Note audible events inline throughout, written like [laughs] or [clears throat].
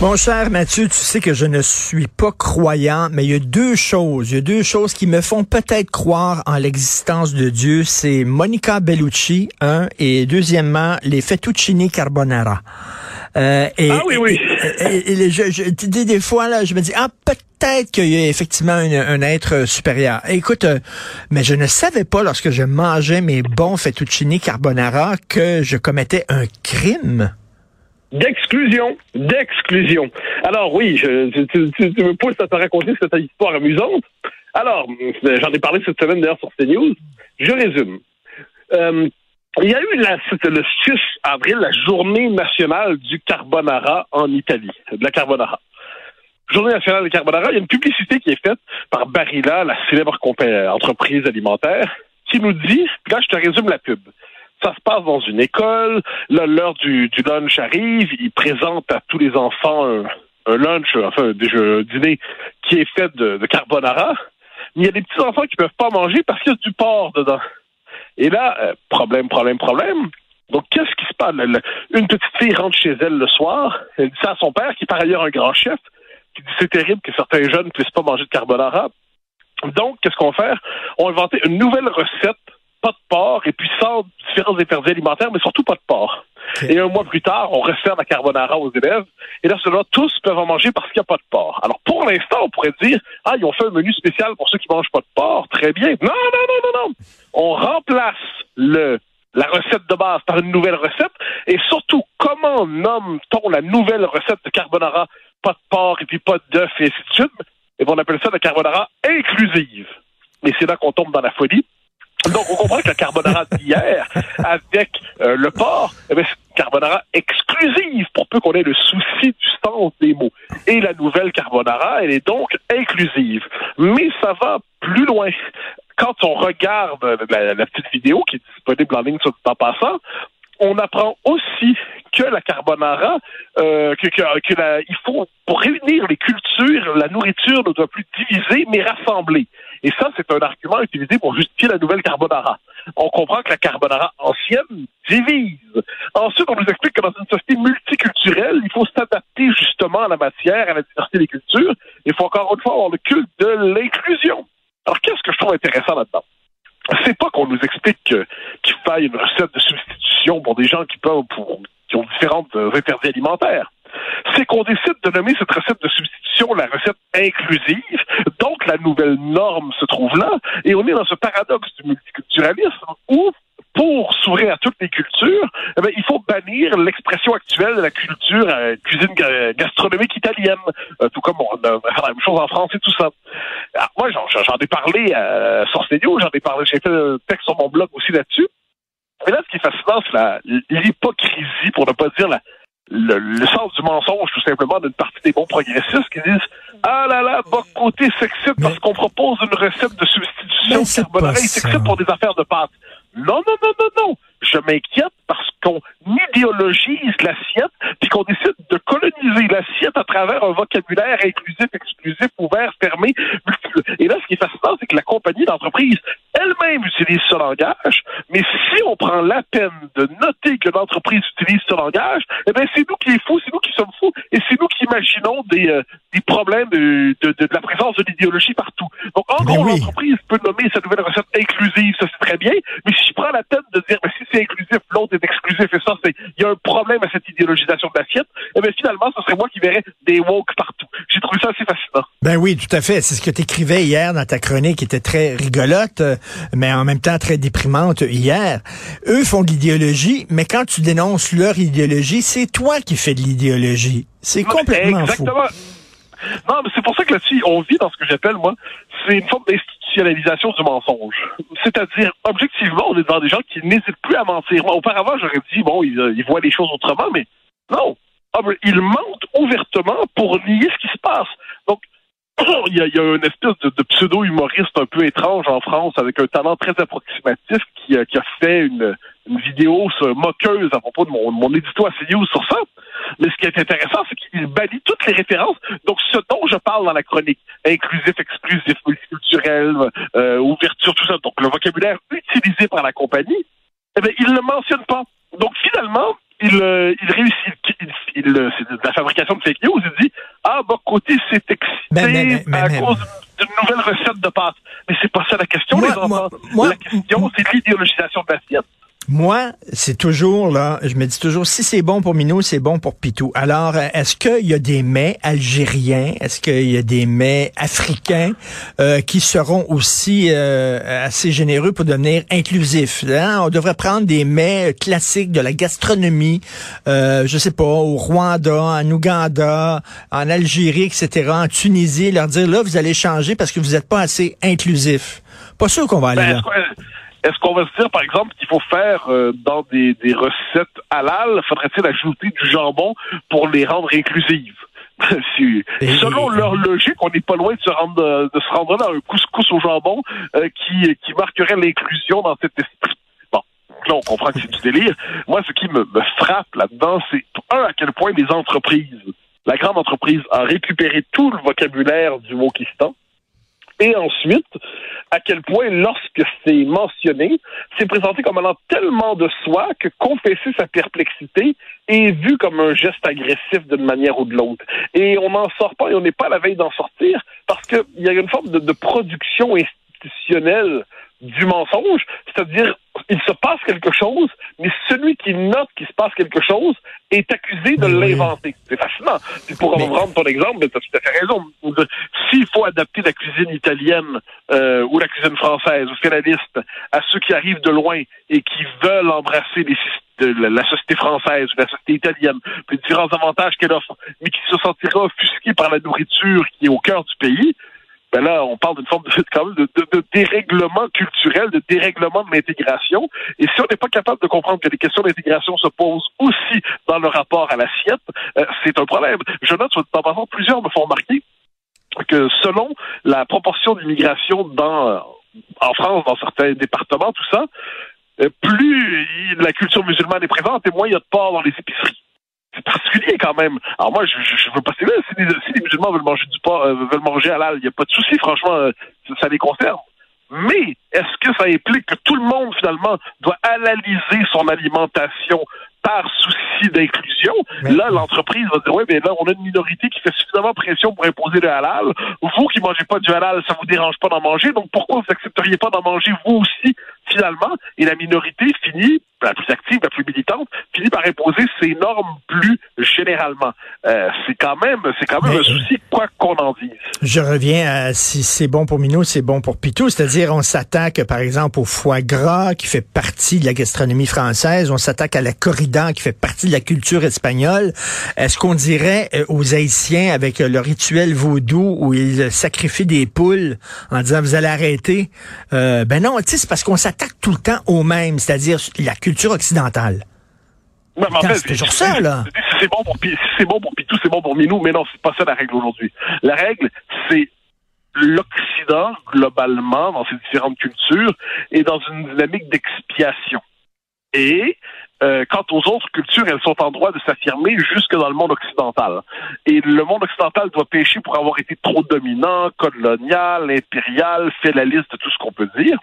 Mon cher Mathieu, tu sais que je ne suis pas croyant, mais il y a deux choses. Il y a deux choses qui me font peut-être croire en l'existence de Dieu. C'est Monica Bellucci, un, et deuxièmement, les fettuccini carbonara. Euh, et, ah oui, oui. Et, et, je, je, des, des fois, là, je me dis, ah, peut-être qu'il y a effectivement un, être supérieur. Écoute, euh, mais je ne savais pas lorsque je mangeais mes bons fettuccini carbonara que je commettais un crime. D'exclusion, d'exclusion. Alors oui, tu, tu, me pousses à te raconter cette histoire amusante. Alors, j'en ai parlé cette semaine d'ailleurs sur CNews. Je résume. Euh, il y a eu la, le 6 avril la journée nationale du carbonara en Italie, de la carbonara. Journée nationale du carbonara, il y a une publicité qui est faite par Barilla, la célèbre entreprise alimentaire, qui nous dit, là je te résume la pub, ça se passe dans une école. l'heure du, du, lunch arrive. Ils présentent à tous les enfants un, lunch, enfin, un dîner qui est fait de, carbonara. Mais il y a des petits enfants qui peuvent pas manger parce qu'il y a du porc dedans. Et là, euh, problème, problème, problème. Donc, qu'est-ce qui se passe? une petite fille rentre chez elle le soir. Elle dit ça à son père, qui est par ailleurs un grand chef, qui dit c'est terrible que certains jeunes ne puissent pas manger de carbonara. Donc, qu'est-ce qu'on fait? On a inventé une nouvelle recette pas de porc et puis sans différents interdits alimentaires, mais surtout pas de porc. Et un mois plus tard, on resserre la carbonara aux élèves. Et là, cela, tous peuvent en manger parce qu'il n'y a pas de porc. Alors, pour l'instant, on pourrait dire, ah, ils ont fait un menu spécial pour ceux qui mangent pas de porc. Très bien. Non, non, non, non, non. On remplace le, la recette de base par une nouvelle recette. Et surtout, comment nomme-t-on la nouvelle recette de carbonara? Pas de porc et puis pas d'œuf et ainsi de suite. Et on appelle ça la carbonara inclusive. Et c'est là qu'on tombe dans la folie. Donc, on comprend que la carbonara d'hier, avec euh, le porc, eh une carbonara exclusive, pour peu qu'on ait le souci du sens des mots. Et la nouvelle carbonara, elle est donc inclusive. Mais ça va plus loin. Quand on regarde la, petite vidéo qui est disponible en ligne sur le passant, on apprend aussi que la carbonara, euh, que, que, il faut pour réunir les cultures, la nourriture ne doit plus diviser mais rassembler. Et ça, c'est un argument utilisé pour justifier la nouvelle carbonara. On comprend que la carbonara ancienne divise. Ensuite, on nous explique que dans une société multiculturelle, il faut s'adapter justement à la matière, à la diversité des cultures. Il faut encore une fois avoir le culte de l'inclusion. Alors, qu'est-ce que je trouve intéressant là-dedans? C'est pas qu'on nous explique qu'il faille une recette de substitution pour des gens qui peuvent, qui ont différentes interdits alimentaires c'est qu'on décide de nommer cette recette de substitution la recette inclusive. Donc, la nouvelle norme se trouve là. Et on est dans ce paradoxe du multiculturalisme où pour s'ouvrir à toutes les cultures, eh il faut bannir l'expression actuelle de la culture euh, cuisine gastronomique italienne, euh, tout comme on a la même chose en France et tout ça. Alors, moi, j'en ai parlé à sur j'en ai parlé, j'ai fait un texte sur mon blog aussi là-dessus. Mais là, ce qui est fascinant, c'est l'hypocrisie, pour ne pas dire la, le, sens du mensonge, tout simplement, d'une partie des bons progressistes qui disent Ah là là, bas côté s'excite parce qu'on propose une recette de substitution carbonara, il s'excite pour des affaires de pâte. Non, non, non, non, non. Je m'inquiète parce qu'on idéologise l'assiette, puis qu'on décide de coloniser l'assiette à travers un vocabulaire inclusif, exclusif, ouvert, fermé. Et là, ce qui est fascinant, c'est que la compagnie d'entreprise elle-même utilise ce langage, mais si on prend la peine de noter que l'entreprise utilise ce langage, eh bien, c'est nous qui est fous, c'est nous qui sommes fous, et c'est nous qui imaginons des, euh, des problèmes de, de, de, la présence de l'idéologie partout. Donc, en gros, l'entreprise peut nommer cette nouvelle recette inclusive, ça c'est très bien, mais si je prends la peine de dire, mais si c'est inclusif, l'autre est exclusif, et ça, c'est, il y a un problème à cette idéologisation de l'assiette, eh bien, finalement, ce serait moi qui verrais des woke partout. J'ai trouvé ça assez fascinant. Ben oui, tout à fait. C'est ce que tu écrivais hier dans ta chronique, qui était très rigolote, euh, mais en même temps très déprimante hier. Eux font de l'idéologie, mais quand tu dénonces leur idéologie, c'est toi qui fais de l'idéologie. C'est complètement exactement. Non, mais c'est pour ça que là-dessus, on vit dans ce que j'appelle, moi, c'est une forme d'institutionnalisation du mensonge. C'est-à-dire, objectivement, on est devant des gens qui n'hésitent plus à mentir. auparavant, j'aurais dit, bon, ils, voient les choses autrement, mais non. Ah, ils mentent ouvertement pour nier ce qui se passe. Donc, [clears throat] il y a, il a une espèce de, pseudo-humoriste un peu étrange en France avec un talent très approximatif qui, qui a fait une, une vidéo moqueuse à propos de mon, mon édito à CNews sur ça. Mais ce qui est intéressant, c'est qu'il bannit toutes les références. Donc, ce dont je parle dans la chronique, inclusif, exclusif, multiculturel, euh, ouverture, tout ça, donc le vocabulaire utilisé par la compagnie, eh bien, il ne le mentionne pas. Donc, finalement, il, euh, il réussit, il, il, c'est de la fabrication de fake news, il dit, ah, bah, côté, c'est excité Ben, ben, ben, à cause d'une nouvelle recette de pâtes. Mais c'est pas ça la question, Moi- les enfants. moi- moi- la question, c'est l'idéologisation de l'assiette. Moi, c'est toujours là, je me dis toujours, si c'est bon pour Minou, c'est bon pour Pitou. Alors, euh, est-ce qu'il y a des mets algériens, est-ce qu'il y a des mets africains euh, qui seront aussi euh, assez généreux pour devenir inclusifs? hein? On devrait prendre des mets classiques de la gastronomie, euh, je sais pas, au Rwanda, en Ouganda, en Algérie, etc., en Tunisie, leur dire, là, vous allez changer parce que vous n'êtes pas assez inclusif. Pas sûr qu'on va aller Ben, là. Est-ce qu'on va se dire, par exemple, qu'il faut faire euh, dans des, des recettes halal, faudrait-il ajouter du jambon pour les rendre inclusives? [laughs] Selon leur logique, on n'est pas loin de se rendre euh, de se rendre là, un couscous au jambon euh, qui, qui marquerait l'inclusion dans cet esprit. Bon, là, on comprend que c'est du délire. Moi, ce qui me, me frappe là-dedans, c'est un, à quel point les entreprises, la grande entreprise a récupéré tout le vocabulaire du Wokistan. Et ensuite, à quel point, lorsque c'est mentionné, c'est présenté comme allant tellement de soi que confesser sa perplexité est vu comme un geste agressif d'une manière ou de l'autre. Et on n'en sort pas et on n'est pas à la veille d'en sortir parce qu'il y a une forme de, de production institutionnelle du mensonge, c'est-à-dire il se passe quelque chose, mais celui qui note qu'il se passe quelque chose est accusé de Oui. l'inventer. C'est fascinant. Puis pour Mais- reprendre ton exemple, tu as tout à fait raison. S'il faut adapter la cuisine italienne euh, ou la cuisine française ou finaliste à ceux qui arrivent de loin et qui veulent embrasser les syst- de la, société française ou la société italienne, puis les différents avantages qu'elle offre, mais qui se sentira offusqué par la nourriture qui est au cœur du pays, ben là, on parle d'une forme de, [laughs] dérèglement culturel, de dérèglement de l'intégration. Et si on n'est pas capable de comprendre que les questions d'intégration se posent aussi dans le rapport à l'assiette, euh, c'est un problème. Je note, en passant, plusieurs me font remarquer que selon la proportion d'immigration dans euh, en France, dans certains départements, tout ça, euh, plus la culture musulmane est présente et moins il y a de porc dans les épiceries. C'est particulier quand même. Alors moi, je, je, je veux pas si, si les, si les musulmans veulent manger du porc, euh, veulent manger halal, il n'y a pas de souci, franchement, euh, ça, ça les concerne. Mais est-ce que ça implique que tout le monde, finalement, doit halaliser son alimentation par souci d'inclusion? Mais- Là, l'entreprise va dire, ouais, mais là, on a une minorité qui fait suffisamment pression pour imposer le halal. Vous qui mangez pas du halal, ça vous dérange pas d'en manger, donc pourquoi vous accepteriez pas d'en manger vous aussi, finalement? Et la minorité finit, la plus active, la plus militante, finit par imposer ses normes plus généralement. Euh, c'est quand même, c'est quand même Mais- un souci, quoi qu'on en dise. Je reviens à si c'est bon pour Minou, c'est bon pour Pitou. C'est-à-dire, on s'attaque, par exemple, au foie gras qui fait partie de la gastronomie française. On s'attaque à la corrida qui fait partie de la culture espagnole. Est-ce qu'on dirait euh, aux Haïtiens avec euh, le rituel vaudou où ils sacrifient des poules en disant vous allez arrêter? Euh, ben non, tu sais, c'est parce qu'on s'attaque tout le temps au même, c'est-à-dire la culture occidentale. Ouais, mais en Putain, fait, c'est toujours ça, là. Si c'est bon pour si c'est bon pour Pitou, c'est bon pour Minou, mais non, c'est pas ça la règle aujourd'hui. La règle, c'est l'Occident, globalement, dans ses différentes cultures, est dans une dynamique d'expiation. Et euh, quant aux autres cultures, elles sont en droit de s'affirmer jusque dans le monde occidental. Et le monde occidental doit pécher pour avoir été trop dominant, colonial, impérial, fait la liste de tout ce qu'on peut dire.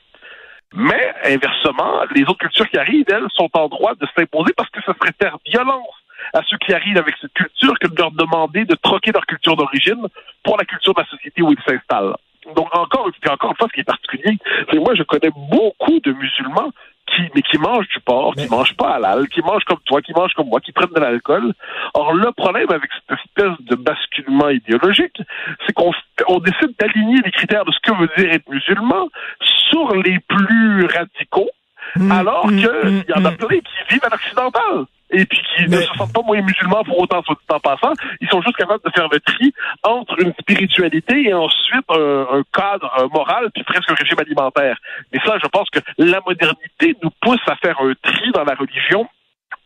Mais, inversement, les autres cultures qui arrivent, elles, sont en droit de s'imposer parce que ce serait faire violence à ceux qui arrivent avec cette culture que de leur demander de troquer leur culture d'origine pour la culture de la société où ils s'installent. Donc, encore, puis encore une fois, ce qui est particulier, c'est moi, je connais beaucoup de musulmans qui, mais qui mangent du porc, Mais- qui mangent pas halal, qui mangent comme toi, qui mangent comme moi, qui prennent de l'alcool. Or, le problème avec cette espèce de basculement idéologique, c'est qu'on on décide d'aligner les critères de ce que veut dire être musulman sur les plus radicaux, Hum, alors hum, qu'il hum, y en a plein qui vivent à l'occidental et puis qui ne Mais- se sentent pas moins musulmans pour autant, soit dit en passant. Ils sont juste capables de faire le tri entre une spiritualité et ensuite un, un cadre moral puis presque un régime alimentaire. Et ça, je pense que la modernité nous pousse à faire un tri dans la religion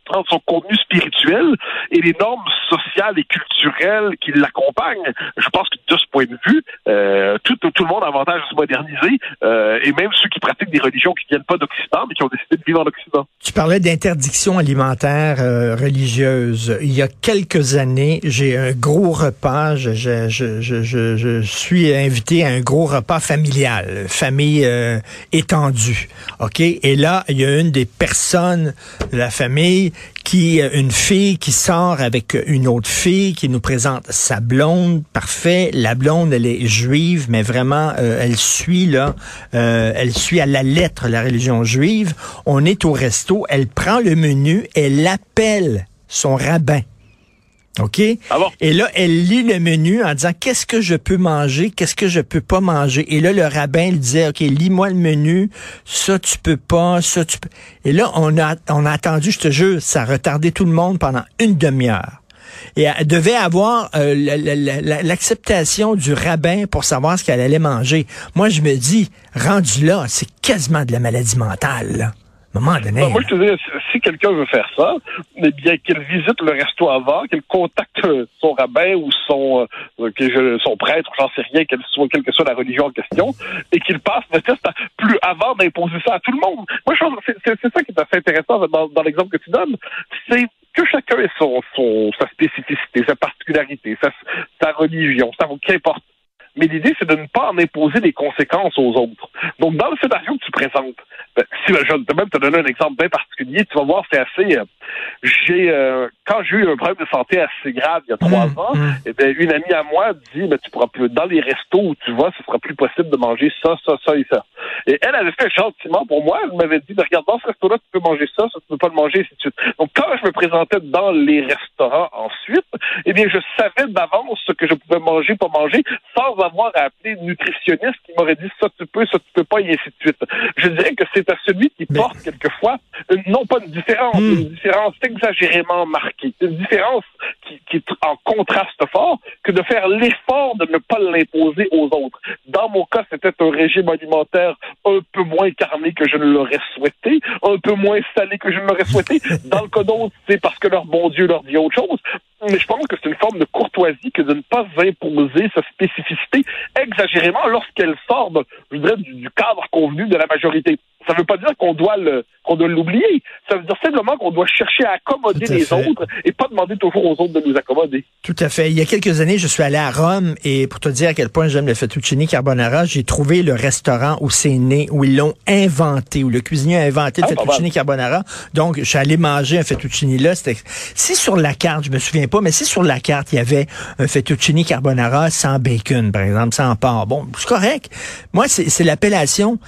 entre son contenu spirituel et les normes sociale et culturelle qui l'accompagne. Je pense que de ce point de vue, euh, tout, tout le monde a avantage à se moderniser, euh, et même ceux qui pratiquent des religions qui viennent pas d'Occident, mais qui ont décidé de vivre en Occident. Tu parlais d'interdiction alimentaire euh, religieuse. Il y a quelques années, j'ai un gros repas, je, je, je, je, je suis invité à un gros repas familial, famille euh, étendue. OK? Et là, il y a une des personnes de la famille qui, une fille qui sort avec une autre fille, qui nous présente sa blonde, parfait. La blonde, elle est juive, mais vraiment, euh, elle suit là, euh, elle suit à la lettre la religion juive. On est au resto, elle prend le menu, elle appelle son rabbin. OK? Ah? Et là, elle lit le menu en disant qu'est-ce que je peux manger, qu'est-ce que je peux pas manger? Et là, le rabbin il disait OK, lis-moi le menu, ça tu peux pas, ça tu peux. Et là, on a, on a attendu, je te jure, ça a retardé tout le monde pendant une demi-heure. Et elle devait avoir euh, l'acceptation du rabbin pour savoir ce qu'elle allait manger. Moi, je me dis, rendu là, c'est quasiment de la maladie mentale. Là. Moment donné. moi, je te dis, si quelqu'un veut faire ça, eh bien, qu'il visite le resto avant, qu'il contacte son rabbin ou son, euh, je, son prêtre, j'en sais rien, quelle, soit, quelle que soit la religion en question, et qu'il passe le test plus avant d'imposer ça à tout le monde. Moi, c'est ça qui est assez intéressant dans, dans l'exemple que tu donnes. C'est que chacun ait son, son, sa spécificité, sa particularité, sa, sa religion, ça, qu'importe. Mais l'idée, c'est de ne pas en imposer des conséquences aux autres. Donc, dans le scénario que tu présentes, si ben, je vais même te donner un exemple bien particulier, tu vas voir, c'est assez. Euh, j'ai euh, quand j'ai eu un problème de santé assez grave il y a trois mmh, ans, mmh. et bien, une amie à moi dit, ben, tu pourras plus dans les restos où tu vas, ce sera plus possible de manger ça, ça, ça et ça. Et elle avait fait gentiment pour moi. Elle m'avait dit, regarde, dans ce resto-là, tu peux manger ça, ça, tu peux pas le manger, et ainsi de suite. Donc, quand je me présentais dans les restaurants ensuite, eh bien, je savais d'avance ce que je pouvais manger, pas manger, sans avoir à appeler une nutritionniste qui m'aurait dit ça tu peux, ça tu peux pas, et ainsi de suite. Je dirais que c'est à celui qui Mais- porte quelquefois, une- non pas une différence, Hmm. une différence exagérément marquée, une différence qui, qui est en contraste fort, que de faire l'effort de ne pas l'imposer aux autres. Dans mon cas, c'était un régime alimentaire un peu moins carné que je ne l'aurais souhaité, un peu moins salé que je ne l'aurais souhaité. [laughs] Dans le cas d'autres, c'est parce que leur bon Dieu leur dit autre chose. Mais je pense que c'est une forme de courtoisie que de ne pas imposer sa spécificité exagérément lorsqu'elle sort, de- je dirais, du, du cadre convenu de la majorité. Ça ne veut pas dire qu'on doit le qu'on doit l'oublier. Ça veut dire simplement qu'on doit chercher à accommoder à les fait. autres et pas demander toujours aux autres de nous accommoder. Tout à fait. Il y a quelques années, je suis allé à Rome et pour te dire à quel point j'aime le fettuccine carbonara, j'ai trouvé le restaurant où c'est né, où ils l'ont inventé, où le cuisinier a inventé le Ah, fettuccine carbonara. Donc, je suis allé manger un fettuccine là. Si sur la carte, je me souviens pas, mais si sur la carte, il y avait un fettuccine carbonara sans bacon, par exemple, sans porc. Bon, c'est correct. Moi, c'est, c'est l'appellation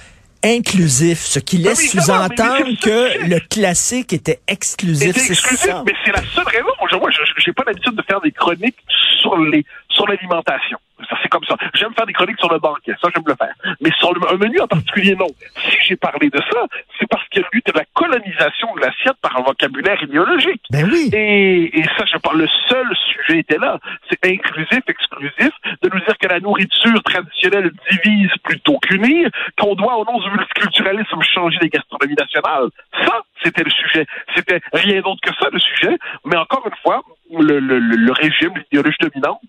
inclusif, ce qui laisse oui, sous-entendre c'est que le classique était exclusif. C'est C'est exclusif, ça. mais c'est la seule raison. Moi, je j'ai pas l'habitude de faire des chroniques sur les sur l'alimentation. Ça, c'est comme ça. J'aime faire des chroniques sur le banquet. Ça, j'aime le faire. Mais sur le, un menu en particulier, non. Si j'ai parlé de ça, c'est parce qu'il y a eu de la colonisation de l'assiette par un vocabulaire idéologique. Ben oui. Et, et ça, je parle, le seul sujet était là. C'est inclusif, exclusif, de nous dire que la nourriture traditionnelle divise plutôt qu'unir, qu'on doit, au nom du multiculturalisme, changer les gastronomies nationales. Ça, c'était le sujet. C'était rien d'autre que ça, le sujet. Mais encore une fois, le, le, le- régime, l'idéologie dominante,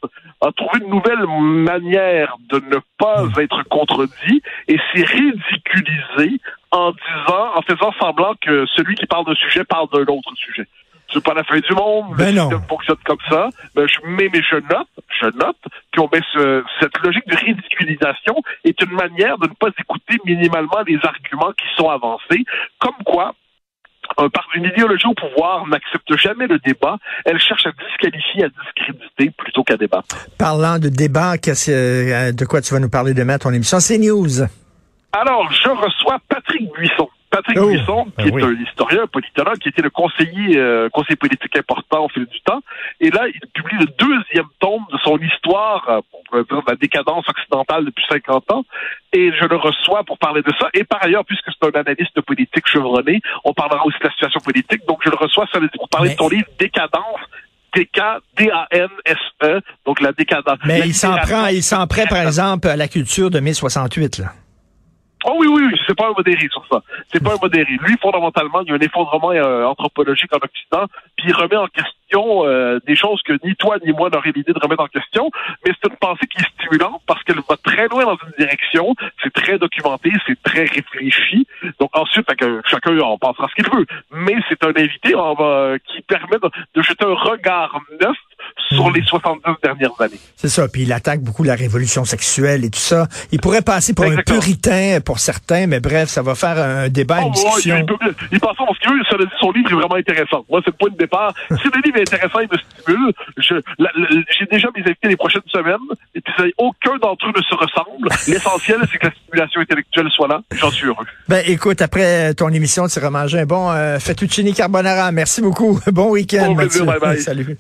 a trouvé une nouvelle manière de ne pas être contredit et s'est ridiculisé en disant, en faisant semblant que celui qui parle d'un sujet parle d'un autre sujet. C'est pas la fin du monde, Ben le non. système fonctionne comme ça. Ben, je, mais, mais je note, je note qu'on met ce- cette logique de ridiculisation est une manière de ne pas écouter minimalement les arguments qui sont avancés, comme quoi un par une idéologie au pouvoir n'accepte jamais le débat, elle cherche à disqualifier, à discréditer plutôt qu'à débattre. Parlant de débat, euh, de quoi tu vas nous parler demain à ton émission? C'est News. Alors, je reçois Patrick Buisson. Patrick Oh, Buisson, qui est oui. un historien, un politologue, qui était le conseiller, euh, conseiller politique important au fil du temps. Et là, il publie le deuxième tome de son histoire, euh, de la décadence occidentale depuis 50 ans. Et je le reçois pour parler de ça. Et par ailleurs, puisque c'est un analyste politique chevronné, on parlera aussi de la situation politique. Donc, je le reçois pour parler Mais- de son livre Décadence. DK, D-A-N-S-E, E, donc la décadence. Mais La il s'en prend, il s'en prend, par exemple, à la culture de mai 68, là. Oh oui, oui, oui, c'est pas un modéré sur ça. C'est pas un modéré. Lui, fondamentalement, il y a un effondrement euh, anthropologique en Occident, puis il remet en question euh, des choses que ni toi ni moi n'aurait l'idée de remettre en question, mais c'est une pensée qui est stimulante parce qu'elle va très loin dans une direction, c'est très documenté, c'est très réfléchi. Donc ensuite, que chacun en pensera ce qu'il veut, mais c'est un invité qui permet de jeter un regard neuf sur les 70 dernières années. C'est ça. Puis il attaque beaucoup la révolution sexuelle et tout ça. Il pourrait passer pour un puritain pour certains, mais bref, ça va faire un débat, une oh, il, peut, il passe ce qu'il veut. Cela dit, son livre est vraiment intéressant. Moi, c'est le point de départ. [laughs] si le livre est intéressant, il me stimule. J'ai déjà mes invités les prochaines semaines, et puis aucun d'entre eux ne se ressemble. L'essentiel, c'est que la stimulation intellectuelle soit là. J'en suis heureux. Ben, écoute, après ton émission, tu iras manger un bon euh, fettuccine carbonara. Merci beaucoup. [laughs] Bon week-end, Mathieu. Bye bye. [laughs] Salut.